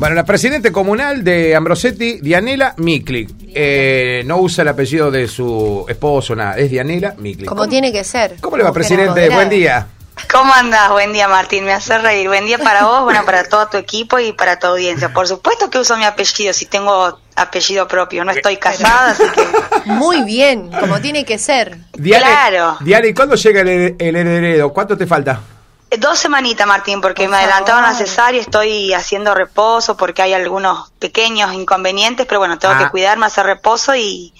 Bueno, la presidente comunal de Ambrosetti, Dianela Miklik. Eh, no usa el apellido de su esposo, nada. Es Dianela Miklik. Como tiene que ser. ¿Cómo le va, presidente? Buen día. ¿Cómo andás? Buen día, Martín. Me hace reír. Buen día para vos, bueno, para todo tu equipo y para tu audiencia. Por supuesto que uso mi apellido, si tengo apellido propio. No estoy casada, así que... Muy bien, como tiene que ser. Diane, Claro. Diane, ¿y cuándo llega el heredero? ¿Cuánto te falta? Dos semanitas, Martín, porque Por me adelantaron la favor. cesárea, estoy haciendo reposo porque hay algunos pequeños inconvenientes, pero bueno, tengo Ah. que cuidarme, hacer reposo y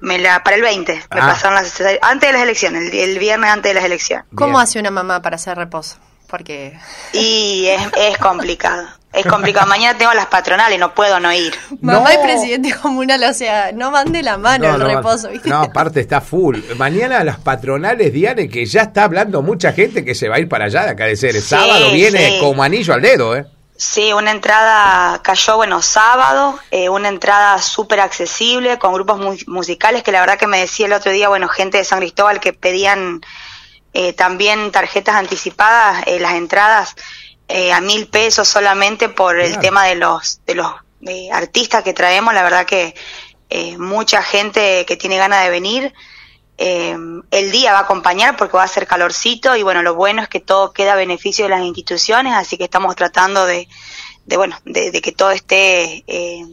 me la para el 20 me Ah. pasaron la cesárea, antes de las elecciones, el, el viernes antes de las elecciones. ¿Cómo Bien. hace una mamá para hacer reposo? Porque Y es, es complicado, es complicado. Mañana tengo las patronales, no puedo no ir. mamá No. y presidente comunal, o sea, no van de la mano el reposo, ¿viste? No, aparte está full. Mañana las patronales, Diane, que ya está hablando mucha gente que se va a ir para allá de acá de. Sí, Sábado viene sí. como anillo al dedo, ¿eh? Sí, una entrada cayó, bueno, sábado, eh, una entrada súper accesible con grupos mu- musicales que la verdad que me decía el otro día, bueno, gente de San Cristóbal que pedían eh, también tarjetas anticipadas, eh, las entradas eh, a mil pesos solamente por el tema de los de los artistas que traemos, la verdad que eh, mucha gente que tiene ganas de venir. Eh, el día va a acompañar porque va a ser calorcito y bueno, lo bueno es que todo queda a beneficio de las instituciones, así que estamos tratando de, de bueno, de, de que todo esté eh,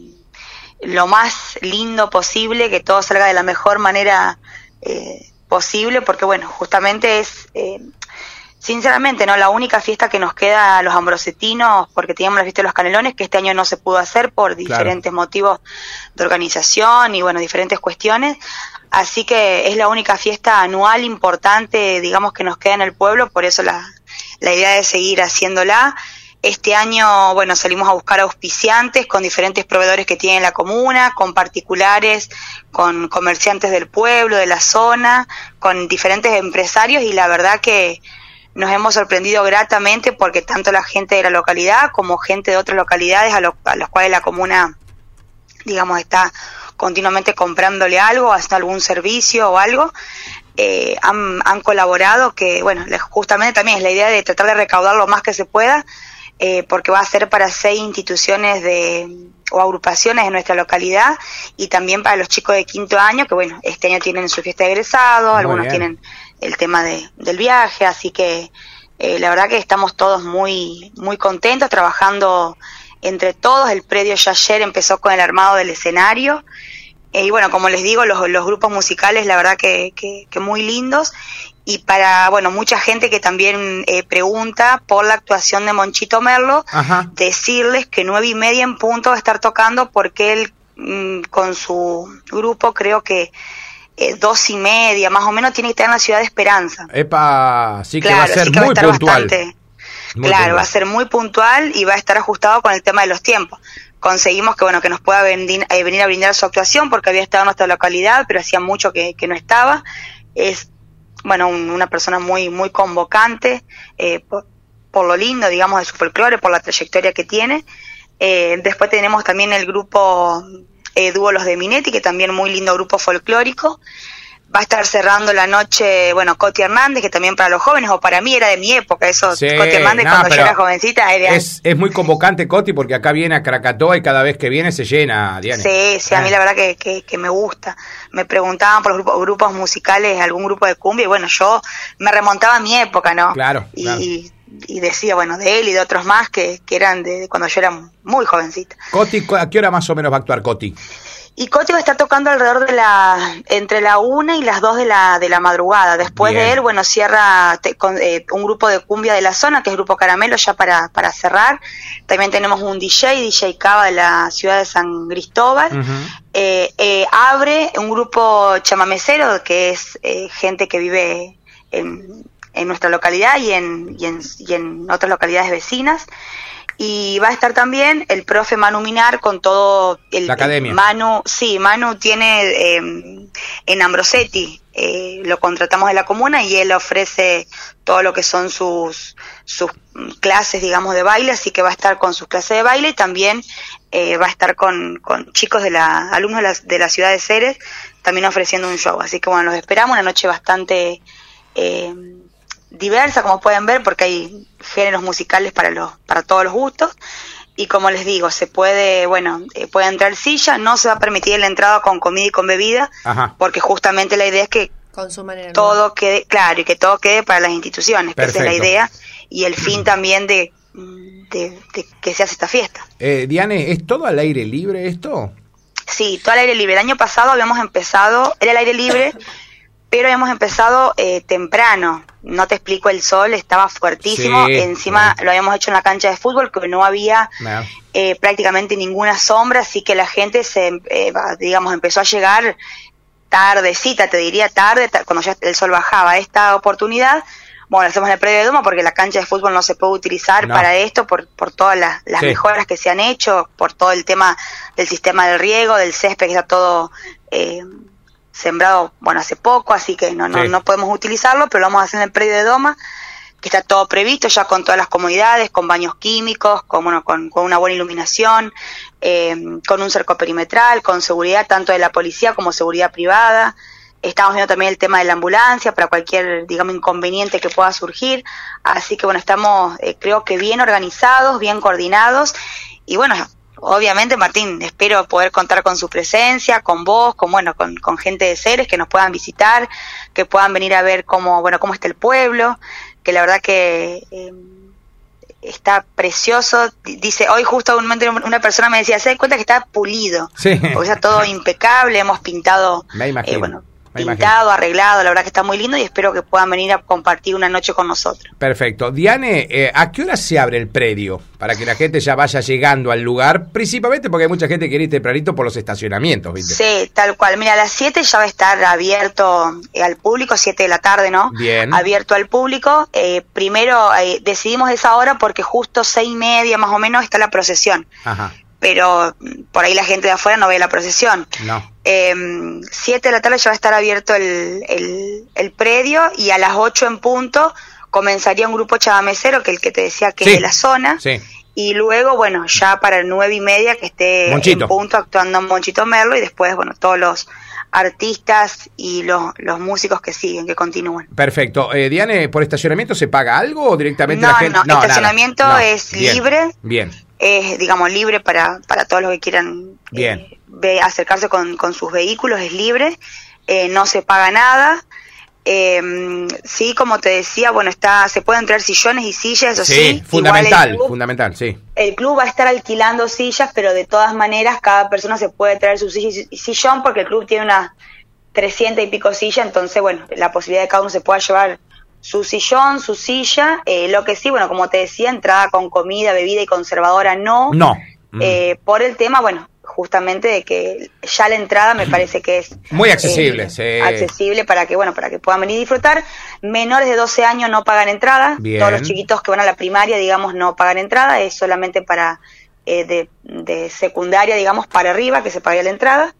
lo más lindo posible, que todo salga de la mejor manera eh, posible, porque bueno, justamente es, eh, sinceramente, no la única fiesta que nos queda a los ambrosetinos, porque teníamos la fiesta de los canelones, que este año no se pudo hacer por diferentes motivos de organización y bueno, diferentes cuestiones. Así que es la única fiesta anual importante, digamos, que nos queda en el pueblo, por eso la, la idea de seguir haciéndola. Este año, bueno, salimos a buscar auspiciantes con diferentes proveedores que tiene la comuna, con particulares, con comerciantes del pueblo, de la zona, con diferentes empresarios y la verdad que nos hemos sorprendido gratamente porque tanto la gente de la localidad como gente de otras localidades a, lo- a los cuales la comuna, digamos, está continuamente comprándole algo, hasta algún servicio o algo, eh, han, han colaborado, que bueno, justamente también es la idea de tratar de recaudar lo más que se pueda, eh, porque va a ser para seis instituciones de o agrupaciones de nuestra localidad y también para los chicos de quinto año, que bueno, este año tienen su fiesta de egresado, Muy algunos bien. tienen el tema de, del viaje, así que eh, la verdad que estamos todos muy, muy contentos trabajando entre todos. El predio ya ayer empezó con el armado del escenario. Eh, y bueno, como les digo, los, los grupos musicales, la verdad que, que, que muy lindos. Y para, bueno, mucha gente que también eh, pregunta por la actuación de Monchito Merlo, Ajá. decirles que nueve y media en punto va a estar tocando porque él mm, con su grupo creo que eh, dos y media más o menos tiene que estar en la ciudad de Esperanza. Epa, sí que va a Claro, ser va a muy estar puntual. bastante, Muy claro, puntual. va a ser muy puntual y va a estar ajustado con el tema de los tiempos. Conseguimos que bueno que nos pueda venir, eh, venir a brindar su actuación porque había estado en nuestra localidad, pero hacía mucho que, que no estaba. Es bueno un- una persona muy muy convocante eh, por, por lo lindo, digamos, de su folclore, por la trayectoria que tiene. Eh, después tenemos también el grupo eh, Dúo Los de Minetti, que también muy lindo grupo folclórico. Va a estar cerrando la noche, bueno, Coti Hernández, que también para los jóvenes, o para mí era de mi época, eso, Sí, Coti Hernández no, cuando yo era jovencita era... Es, es muy convocante, Coti, porque acá viene a Krakatoa y cada vez que viene se llena, Diane. Sí, sí, a mí Ah. la verdad que, que, que me gusta. Me preguntaban por los grupos, grupos musicales, algún grupo de cumbia, y bueno, yo me remontaba a mi época, ¿no? Claro, Y, claro. y decía, bueno, de él y de otros más que, que eran de, de cuando yo era muy jovencita. Coti, ¿a qué hora más o menos va a actuar Coti? Y Coti va a estar tocando alrededor de la, entre la una y las dos de la, de la madrugada. Después Bien. de él, bueno, cierra te- con, eh, un grupo de cumbia de la zona, que es el Grupo Caramelo, ya para, para cerrar. También tenemos un DJ, DJ Cava de la ciudad de San Cristóbal. Eh, eh, abre un grupo chamamecero, que es gente que vive en, en nuestra localidad y en, y, en, y en otras localidades vecinas. Y va a estar también el profe Manu Minar con todo el, La academia. el Manu, sí, Manu tiene eh, en Ambrosetti, eh, lo contratamos de la comuna y él ofrece todo lo que son sus, sus clases, digamos, de baile, así que va a estar con sus clases de baile y también eh, va a estar con, con chicos de la, alumnos de la, de la ciudad de Ceres, también ofreciendo un show. Así que bueno, los esperamos, una noche bastante eh, diversa, como pueden ver, porque hay géneros musicales para los, para todos los gustos. y como les digo, se puede, bueno, eh, puede entrar silla, no se va a permitir la entrada con comida y con bebida, porque justamente la idea es que Consuman todo quede, claro, y que todo quede para las instituciones, que esa es la idea y el fin también de, de, que se hace esta fiesta. Eh, Diane, ¿es todo al aire libre esto? Sí, todo al aire libre. El año pasado habíamos empezado, era el aire libre, pero habíamos empezado eh, temprano. No te explico, el sol estaba fuertísimo. Encima lo habíamos hecho en la cancha de fútbol, que no había eh, prácticamente ninguna sombra, así que la gente se, eh, digamos, empezó a llegar tardecita, te diría tarde, cuando ya el sol bajaba. Esta oportunidad bueno, hacemos el predio de Doma porque la cancha de fútbol no se puede utilizar para esto, por, por todas las, mejoras que se han hecho, por todo el tema del sistema del riego, del césped que está todo eh, sembrado, bueno, hace poco, así que no, no, no podemos utilizarlo, pero lo vamos a hacer en el predio de Doma, que está todo previsto ya con todas las comodidades, con baños químicos, con, bueno, con, con una buena iluminación, eh, con un cerco perimetral, con seguridad tanto de la policía como seguridad privada. Estamos viendo también el tema de la ambulancia para cualquier, digamos, inconveniente que pueda surgir. Así que bueno, estamos, eh, creo que bien organizados, bien coordinados. Y bueno, obviamente, Martín, espero poder contar con su presencia, con vos, con bueno, con, con gente de seres que nos puedan visitar, que puedan venir a ver cómo, bueno, cómo está el pueblo, que la verdad que eh, está precioso. Dice, hoy justo un momento una persona me decía, se da cuenta que está pulido, sí. porque está todo impecable, hemos pintado, me imagino. Eh, bueno, pintado, arreglado, la verdad que está muy lindo y espero que puedan venir a compartir una noche con nosotros. Perfecto. Diane, eh, ¿a qué hora se abre el predio? Para que la gente ya vaya llegando al lugar, principalmente porque hay mucha gente que quiere ir tempranito por los estacionamientos, ¿viste? Sí, tal cual. Mira, a las 7 ya va a estar abierto eh, al público, 7 de la tarde, ¿no? Bien. Abierto al público. Eh, primero decidimos esa hora porque justo seis y media más o menos está la procesión. Ajá pero por ahí la gente de afuera no ve la procesión. No. Eh, siete de la tarde ya va a estar abierto el, el, predio y a las ocho en punto comenzaría un grupo chavamecero, que el que te decía que es de la zona. Sí. Y luego, bueno, ya para el nueve y media que esté en punto actuando Monchito Merlo y después, bueno, todos los artistas y los, los músicos que siguen, que continúan. Perfecto. Eh, Diane, ¿por estacionamiento se paga algo o directamente no, la gente? No, no, estacionamiento es libre. Bien es, digamos, libre para, para todos los que quieran eh, acercarse con, con, sus vehículos, es libre, eh, no se paga nada. Eh, sí, como te decía, bueno, está, se pueden traer sillones y sillas, eso sí. fundamental, fundamental, sí. El club va a estar alquilando sillas, pero de todas maneras cada persona se puede traer su silla y sillón porque el club tiene unas 300 y pico sillas, entonces, bueno, la posibilidad de cada uno se pueda llevar su sillón, su silla, eh, lo que sí, bueno, como te decía, entrada con comida, bebida y conservadora no. No. Eh, por el tema, bueno, justamente de que ya la entrada me parece que es muy accesible, eh, accesible para que bueno, para que puedan venir a disfrutar. Menores de 12 años no pagan entrada, todos los chiquitos que van a la primaria, digamos, no pagan entrada, es solamente para de, de, secundaria, digamos, para arriba que se pague la entrada.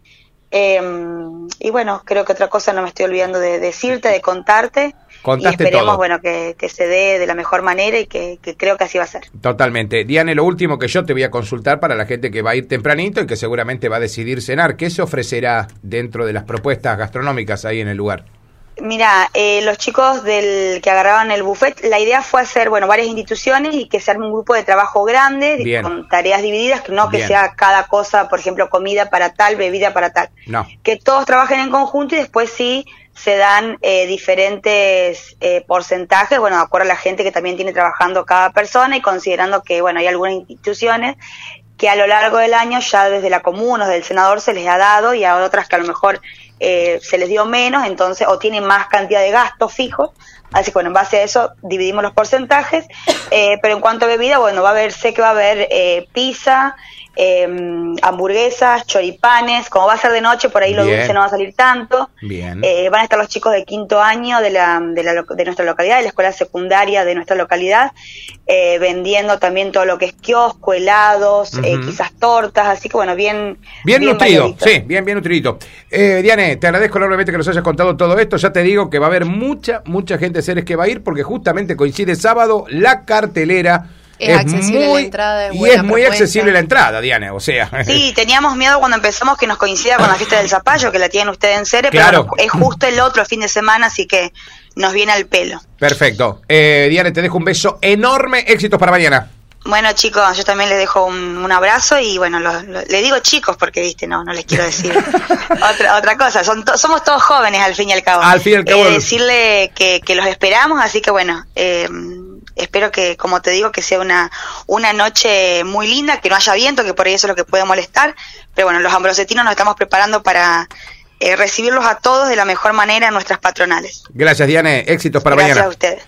y bueno, creo que otra cosa no me estoy olvidando de decirte, de contarte y esperemos, bueno, que, se dé de la mejor manera y que, creo que así va a ser. Totalmente. Diane, lo último que yo te voy a consultar para la gente que va a ir tempranito y que seguramente va a decidir cenar, ¿qué se ofrecerá dentro de las propuestas gastronómicas ahí en el lugar? Mira, eh, los chicos del que agarraban el buffet, la idea fue hacer, bueno, varias instituciones y que se arme un grupo de trabajo grande, con tareas divididas, que no que sea cada cosa, por ejemplo, comida para tal, bebida para tal. No. Que todos trabajen en conjunto y después sí se dan eh, diferentes eh, porcentajes, bueno, de acuerdo a la gente que también tiene trabajando cada persona y considerando que, bueno, hay algunas instituciones que a lo largo del año ya desde la comuna o del senador se les ha dado y a otras que a lo mejor eh, se les dio menos, entonces, o tienen más cantidad de gastos fijos, así que bueno, en base a eso dividimos los porcentajes, pero en cuanto a bebida, bueno, va a haber, sé que va a haber pizza, eh, hamburguesas, choripanes, como va a ser de noche, por ahí lo dulce no va a salir tanto. Bien. Eh, van a estar los chicos de quinto año de, la, de, la, de nuestra localidad, de la escuela secundaria de nuestra localidad, eh, vendiendo también todo lo que es kiosco, helados, eh, quizás tortas, así que bueno, bien... Bien, nutrido, sí, bien, bien nutrido. Eh, Diane, te agradezco enormemente que nos hayas contado todo esto, ya te digo que va a haber mucha, mucha gente de seres que va a ir porque justamente coincide sábado la cartelera es, accesible la entrada. y es muy accesible la entrada, Diana, o sea. Sí, teníamos miedo cuando empezamos que nos coincida con la fiesta del zapallo, que la tienen ustedes en serie, pero es justo el otro fin de semana, así que nos viene al pelo. Perfecto. Eh, Diana, te dejo un beso enorme. Éxitos para mañana. Bueno, chicos, yo también les dejo un, abrazo y bueno, le digo chicos porque, viste, no, no les quiero decir otra, otra cosa. Son somos todos jóvenes al fin y al cabo. Al fin y al cabo. Eh, decirle que, que, los esperamos, así que bueno, eh, espero que, como te digo, que sea una, una noche muy linda, que no haya viento, que por ahí eso es lo que puede molestar. Pero bueno, los ambrosetinos nos estamos preparando para eh, recibirlos a todos de la mejor manera en nuestras patronales. Gracias, Diane. Éxitos para mañana. Gracias a ustedes.